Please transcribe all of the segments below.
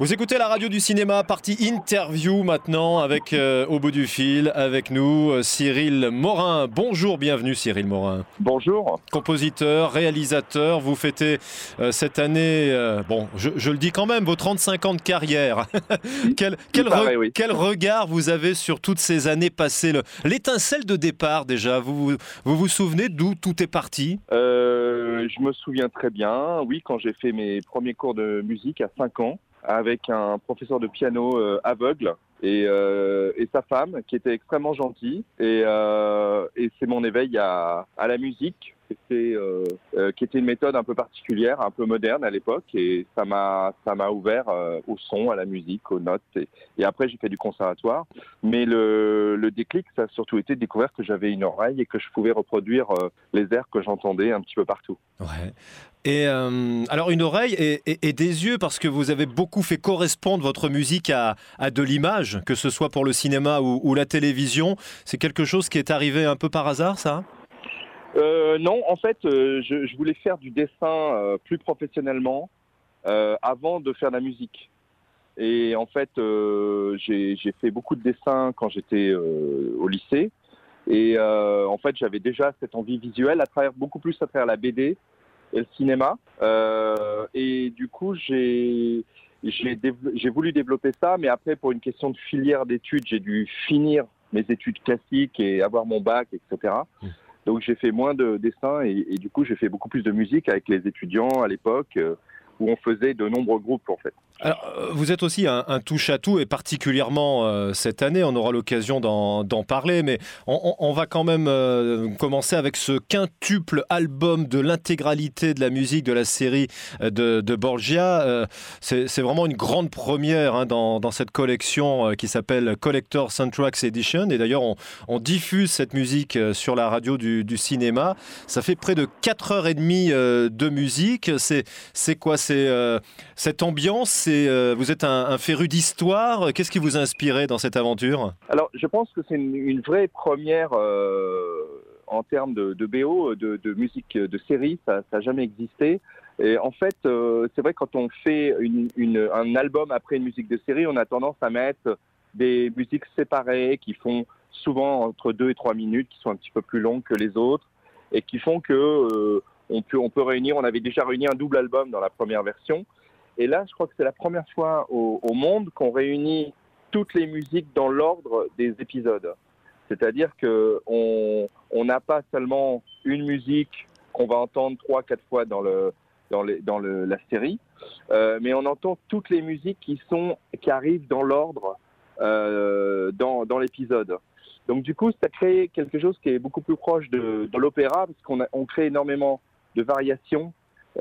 Vous écoutez la radio du cinéma, partie interview maintenant avec euh, au bout du fil avec nous euh, Cyril Morin. Bonjour, bienvenue Cyril Morin. Bonjour. Compositeur, réalisateur, vous fêtez euh, cette année, bon, je, le dis quand même, vos 35 ans de carrière. quel, quel, quel, regard vous avez sur toutes ces années passées? L'étincelle de départ déjà, vous vous, vous, souvenez d'où tout est parti? Je me souviens très bien, oui, quand j'ai fait mes premiers cours de musique à 5 ans avec un professeur de piano euh, aveugle et, euh, et, sa femme qui était extrêmement gentille. Et, euh, et c'est mon éveil à, à la musique, euh, euh, qui était une méthode un peu particulière, un peu moderne à l'époque. Et ça m'a, ça m'a ouvert au son, à la musique, aux notes. Et, après, j'ai fait du conservatoire. Mais le, le, déclic, ça a surtout été de découvrir que j'avais une oreille et que je pouvais reproduire les airs que j'entendais un petit peu partout. Ouais. Et euh, alors une oreille et, des yeux parce que vous avez beaucoup fait correspondre votre musique à, de l'image, que ce soit pour le cinéma ou, la télévision. C'est quelque chose qui est arrivé un peu par hasard, ça? Euh, Non, en fait, euh, je, voulais faire du dessin plus professionnellement avant de faire de la musique. Et en fait, j'ai fait beaucoup de dessins quand j'étais au lycée. Et en fait, j'avais déjà cette envie visuelle à travers beaucoup plus à travers la BD et le cinéma. Euh, et du coup, j'ai j'ai voulu développer ça, mais après, pour une question de filière d'études, j'ai dû finir mes études classiques et avoir mon bac, etc. Donc j'ai fait moins de dessins et, et du coup j'ai fait beaucoup plus de musique avec les étudiants à l'époque. Euh, où on faisait de nombreux groupes en fait. Alors, euh, vous êtes aussi un, touche-à-tout et particulièrement euh, cette année, on aura l'occasion d'en parler, mais on, va quand même euh, commencer avec ce quintuple album de l'intégralité de la musique de la série de, Borgia. C'est vraiment une grande première hein, dans, cette collection qui s'appelle Collector Soundtracks Edition. Et d'ailleurs, on, diffuse cette musique sur la radio du, du, cinéma. Ça fait près de 4h30 de musique. C'est quoi? C'est cette ambiance. Euh, vous êtes un, féru d'histoire. Qu'est-ce qui vous a inspiré dans cette aventure? Alors, je pense que c'est une, vraie première euh, en termes de, BO, de, musique de série. Ça n'a jamais existé. Et en fait, c'est vrai quand on fait un album après une musique de série, on a tendance à mettre des musiques séparées qui font souvent entre 2 et 3 minutes, qui sont un petit peu plus longues que les autres et qui font que on peut, on peut réunir, on avait déjà réuni un double album dans la première version. Et là, je crois que c'est la première fois au, monde qu'on réunit toutes les musiques dans l'ordre des épisodes. C'est-à-dire qu'on n'a pas seulement une musique qu'on va entendre trois, quatre fois dans, le, dans, les, dans la série, euh, mais on entend toutes les musiques qui, sont, qui arrivent dans l'ordre euh, dans, dans l'épisode. Donc du coup, ça crée quelque chose qui est beaucoup plus proche de, l'opéra, parce qu'on on crée énormément de variation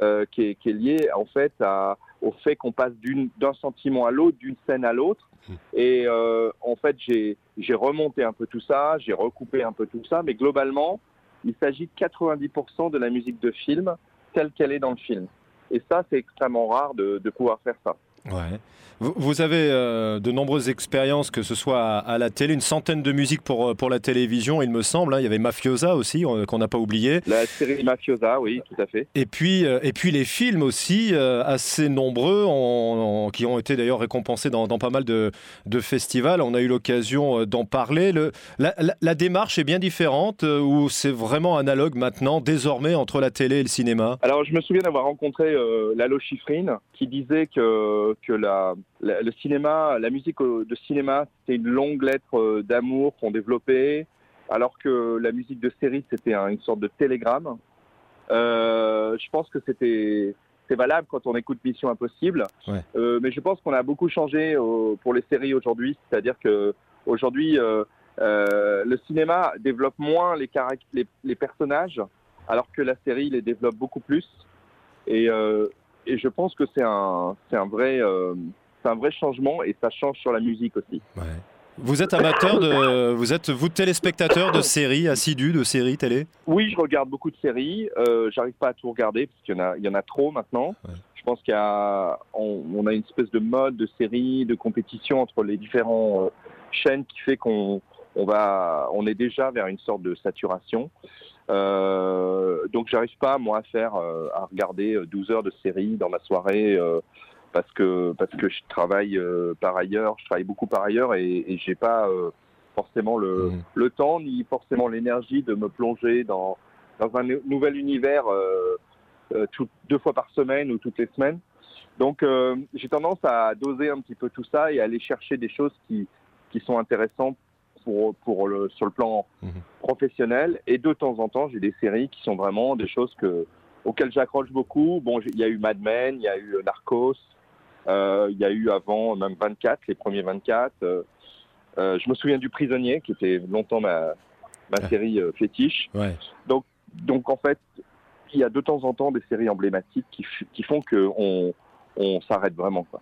euh, qui, est, qui, liée en fait à, au fait qu'on passe d'un sentiment à l'autre, d'une scène à l'autre. Mmh. Et euh, en fait, j'ai remonté un peu tout ça, j'ai recoupé un peu tout ça, mais globalement, il s'agit de 90% de la musique de film telle qu'elle est dans le film. Et ça, c'est extrêmement rare de, de pouvoir faire ça. Ouais. Vous, avez euh, de nombreuses expériences, que ce soit à, la télé, une centaine de musiques pour, euh, pour la télévision, il me semble. Hein. Il y avait Mafiosa aussi, euh, qu'on n'a pas oublié. La série Mafiosa, oui, tout à fait. Et puis, et puis les films aussi, assez nombreux, qui ont été d'ailleurs récompensés dans, dans, pas mal de, de, festivals. On a eu l'occasion d'en parler. Le, la, la, démarche est bien différente, ou c'est vraiment analogue maintenant, désormais, entre la télé et le cinéma? Alors, je me souviin d'avoir rencontré Lalo Schifrin, qui disait que que la, le cinéma, la musique de cinéma, c'était une longue lettre euh, d'amour qu'on développait, alors que la musique de série, c'était une sorte de télégramme. Euh, je pense que c'était c'est valable quand on écoute Mission Impossible, euh, mais je pense qu'on a beaucoup changé pour les séries aujourd'hui, c'est-à-dire que aujourd'hui le cinéma développe moins les, les, les, personnages, alors que la série les développe beaucoup plus. Et, et je pense que c'est un, c'est un vrai, euh, c'est un vrai changement et ça change sur la musique aussi. Vous êtes amateur de, vous êtes vous téléspectateur de séries, assidu de séries télé? Oui, je regarde beaucoup de séries. Euh, J'arrive pas à tout regarder parce qu'il y en a, il y en a trop maintenant. Je pense qu'il y a, on, a une espèce de mode de séries, de compétition entre les différents euh, chaînes qui fait qu'on on va, on est déjà vers une sorte de saturation. Euh, donc j'arrive pas moi à faire, euh, à regarder 12 heures de série dans ma soirée parce que parce que je travaille par ailleurs, je travaille beaucoup par ailleurs et, et j'ai pas forcément le, mmh. le, temps ni forcément l'énergie de me plonger dans dans un nouvel univers tout, deux fois par semaine ou toutes les semaines. Donc j'ai tendance à doser un petit peu tout ça et aller chercher des choses qui qui sont intéressantes pour, pour le, sur le plan mmh. Professionnel. Et de temps en temps, j'ai des séries qui sont vraiment des choses que, auxquelles j'accroche beaucoup. Bon, il y a eu Mad Men, il y a eu Narcos, euh, il y a eu avant même 24, les premiers 24. Euh, euh, je me souviens du Prisonnier, qui était longtemps ma, ma série fétiche. Ouais. Donc, donc, en fait, il y a de temps en temps des séries emblématiques qui, qui font qu'on on s'arrête vraiment. Quoi.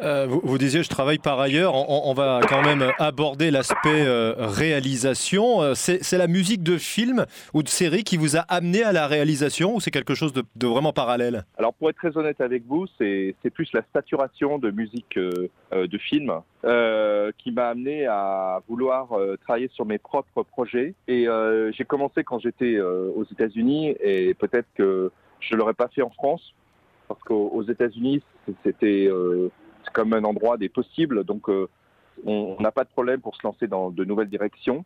Euh, vous, disiez, je travaille par ailleurs. On, va quand même aborder l'aspect euh, réalisation. Euh, c'est la musique de film ou de série qui vous a amené à la réalisation ou c'est quelque chose de, vraiment parallèle? Alors, pour être très honnête avec vous, c'est plus la saturation de musique de film qui m'a amené à vouloir travailler sur mes propres projets. Et j'ai commencé quand j'étais aux États-Unis et peut-être que je ne l'aurais pas fait en France parce qu'aux États-Unis, c'était c'est comme un endroit des possibles. Donc, euh, on n'a pas de problème pour se lancer dans de nouvelles directions.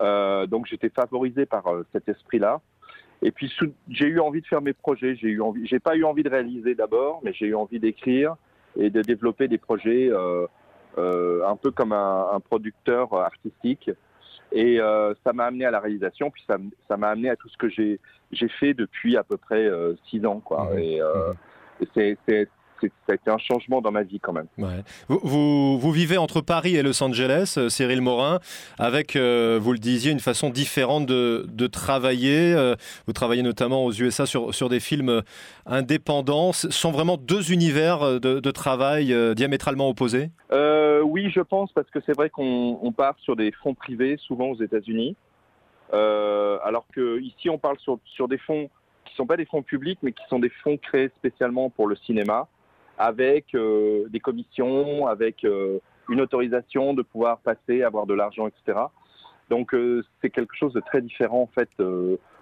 Euh, donc, j'étais favorisé par euh, cet esprit-là. Et puis, j'ai eu envie de faire mes projets. J'ai eu envie. J'ai pas eu envie de réaliser d'abord, mais j'ai eu envie d'écrire et de développer des projets un peu comme un, producteur artistique. Et ça m'a amené à la réalisation, puis ça m'a amené à tout ce que j'ai fait depuis à peu près six ans. Quoi. Mmh. Et, mmh. c'est ça a été un changement dans ma vie quand même. Vous, vous, vivez entre Paris et Los Angeles, euh, Cyril Morin, avec, euh, vous le disiez, une façon différente de, de travailler. Euh, vous travaillez notamment aux USA sur, sur des films indépendants. Ce sont vraiment deux univers de, de travail diamétralement opposés? Oui, je pense, parce que c'est vrai qu'on part sur des fonds privés, souvent aux États-Unis, alors qu'ici on parle sur, sur des fonds qui ne sont pas des fonds publics, mais qui sont des fonds créés spécialement pour le cinéma avec euh, des commissions, avec euh, une autorisation de pouvoir passer, avoir de l'argent, etc. Donc euh, c'est quelque chose de très différent en fait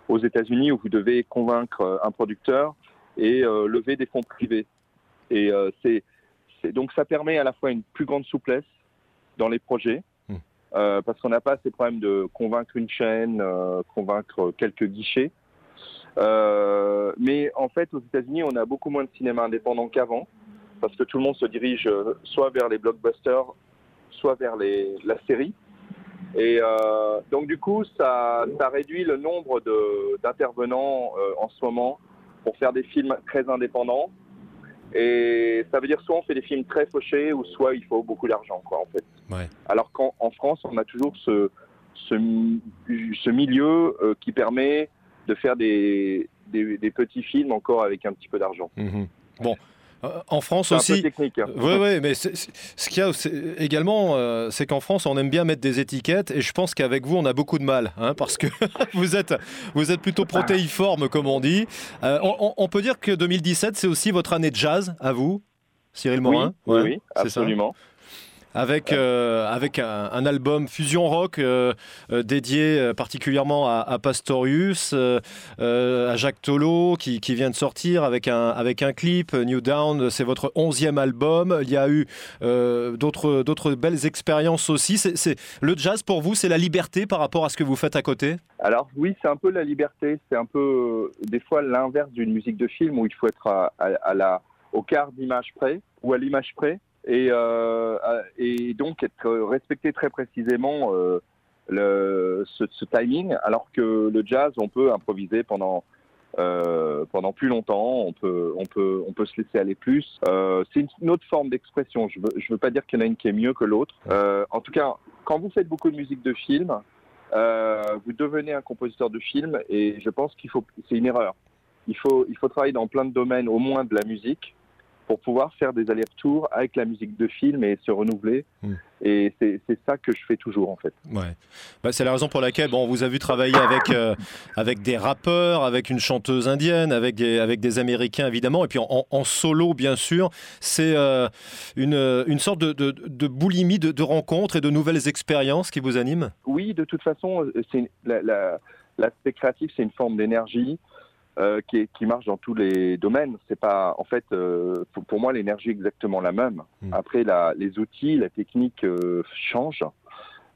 aux États-Unis où vous devez convaincre un producteur et lever des fonds privés. Et c'est donc ça permet à la fois une plus grande souplesse dans les projets, hmm. parce qu'on n'a pas ces problèmes de convaincre une chaîne, convaincre quelques guichets. mais en fait, aux États-Unis, on a beaucoup moins de cinéma indépendant qu'avant parce que tout le monde se dirige euh, soit vers les blockbusters, soit vers les, la série. Et euh, donc du coup, ça, ça, réduit le nombre d'intervenants euh, en ce moment pour faire des films très indépendants. Et ça veut dire soit on fait des films très fauchés, ou soit il faut beaucoup d'argent, quoi, en fait. Ouais. Alors qu'en France, on a toujours ce, ce, ce milieu qui permet de faire des, des, des, petits films encore avec un petit peu d'argent. Mmh bon, en France aussi. Un peu technique. Hein. Oui, oui, mais ce qu'il y a également, euh, c'est qu'en France, on aime bien mettre des étiquettes, et je pense qu'avec vous, on a beaucoup de mal, hein, parce que vous êtes, vous êtes plutôt protéiforme, comme on dit. Euh, on, peut dire que 2017, c'est aussi votre année de jazz, à vous, Cyril Morin? Oui, oui, absolument avec, euh, avec un, album fusion rock euh, euh, dédié particulièrement à, Pastorius, à Jacques Tolo qui, qui, vient de sortir avec un, avec un clip. New Down, c'est votre onzième album. Il y a eu d'autres, d'autres belles expériences aussi. Le jazz pour vous, c'est la liberté par rapport à ce que vous faites à côté? Alors oui, c'est un peu la liberté. C'est un peu des fois l'inverse d'une musique de film où il faut être à la, au quart d'image près ou à l'image près et, euh, et donc être respecté très précisément euh, le, ce, ce, timing, alors que le jazz, on peut improviser pendant euh, pendant plus longtemps, on peut, on peut, on peut se laisser aller plus. Euh, c'est une autre forme d'expression. Je veux, je veux pas dire qu'il y en a une qui est mieux que l'autre. Euh, en tout cas, quand vous faites beaucoup de musique de film, euh, vous devenez un compositeur de film, et je pense qu'il faut, c'est une erreur. Il faut, il faut travailler dans plein de domaines, au moins de la musique, pour pouvoir faire des allers-retours avec la musique de film et se renouveler. Hmm. Et c'est ça que je fais toujours en fait. Ouais. Bah, c'est la raison pour laquelle bon, on vous a vu travailler avec, euh, avec des rappeurs, avec une chanteuse indienne, avec des, avec des Américains évidemment, et puis en, solo bien sûr. C'est euh, une, une sorte de, de, boulimie de, de, rencontres et de nouvelles expériences qui vous animent? Oui, de toute façon, l'aspect la, créatif, c'est une forme d'énergie. Euh, qui, qui, marche dans tous les domaines. C'est pas, en fait, euh, pour, moi, l'énergie est exactement la même. Mm. Après, la, les outils, la technique euh, changent.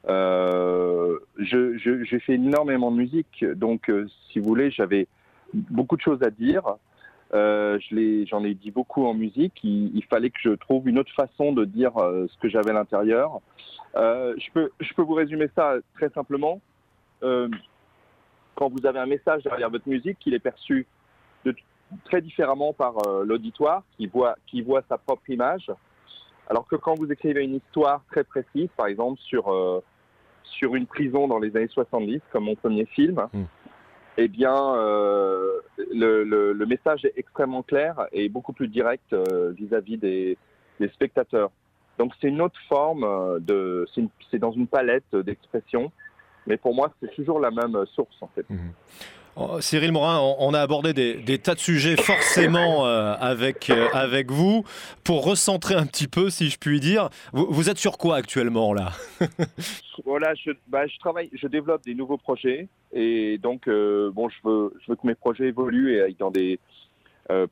j'ai je, fait énormément de musique, donc si vous voulez, j'avais beaucoup de choses à dire. J'en ai, ai, dit beaucoup en musique. Il, il, fallait que je trouve une autre façon de dire ce que j'avais à l'intérieur. je, peux, je peux vous résumer ça très simplement quand vous avez un message derrière votre musique, il est perçu de, très différemment par euh, l'auditoire qui voit, qui voit sa propre image. Alors que quand vous écrivez une histoire très précise, par exemple sur, euh, sur une prison dans les années 70, comme mon premier film, hmm. eh bien, euh, le, le, message est extrêmement clair et beaucoup plus direct vis-à-vis des, des, spectateurs. Donc c'est une autre forme de, c'est dans une palette d'expression mais pour moi, c'est toujours la même source, en fait. Mhm. Oh, Cyril Morin, on a abordé des, tas de sujets forcément euh, avec, euh, avec vous. Pour recentrer un petit peu, si je puis dire, vous, êtes sur quoi actuellement là Voilà, je, bah, je, travaille, je développe des nouveaux projets et donc euh, bon, je veux, je veux que mes projets évoluent et dans des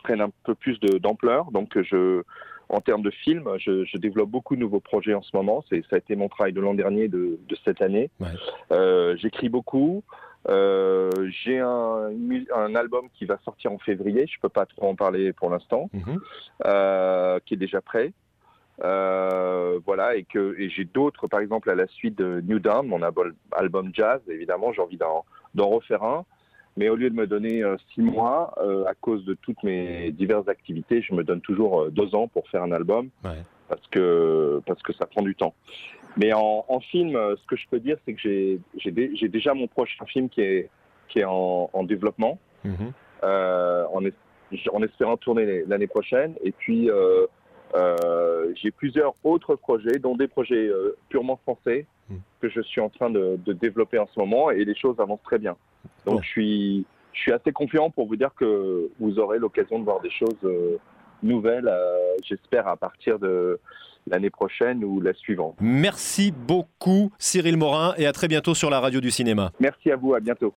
prennent un peu plus d'ampleur. donc je en termes de films, je, développe beaucoup de nouveaux projets en ce moment. Ça a été mon travail de l'an dernier, de, cette année. Euh, j'écris beaucoup. Euh, j'ai un, un, album qui va sortir en février. Je peux pas trop en parler pour l'instant, mhm. euh, qui est déjà prêt. voilà, et que et j'ai d'autres, par exemple, à la suite de New Dawn, mon album jazz. Évidemment, j'ai envie d'en refaire un. Mais au lieu de me donner euh, six mois, euh, à cause de toutes mes diverses activités, je me donne toujours euh, deux ans pour faire un album, parce que parce que ça prend du temps. Mais en, en film, ce que je peux dire, c'est que j'ai j'ai déjà mon prochain film qui est qui est en, en développement, mhm. en, en, espérant tourner l'année prochaine. Et puis j'ai plusieurs autres projets, dont des projets purement français, mhm. que je suis en train de, de développer en ce moment, et les choses avancent très bien. Donc je suis je suis assez confiant pour vous dire que vous aurez l'occasion de voir des choses euh, nouvelles, euh, j'espère à partir de l'année prochaine ou la suivante. Merci beaucoup Cyril Morin et à très bientôt sur la radio du cinéma. Merci à vous, à bientôt.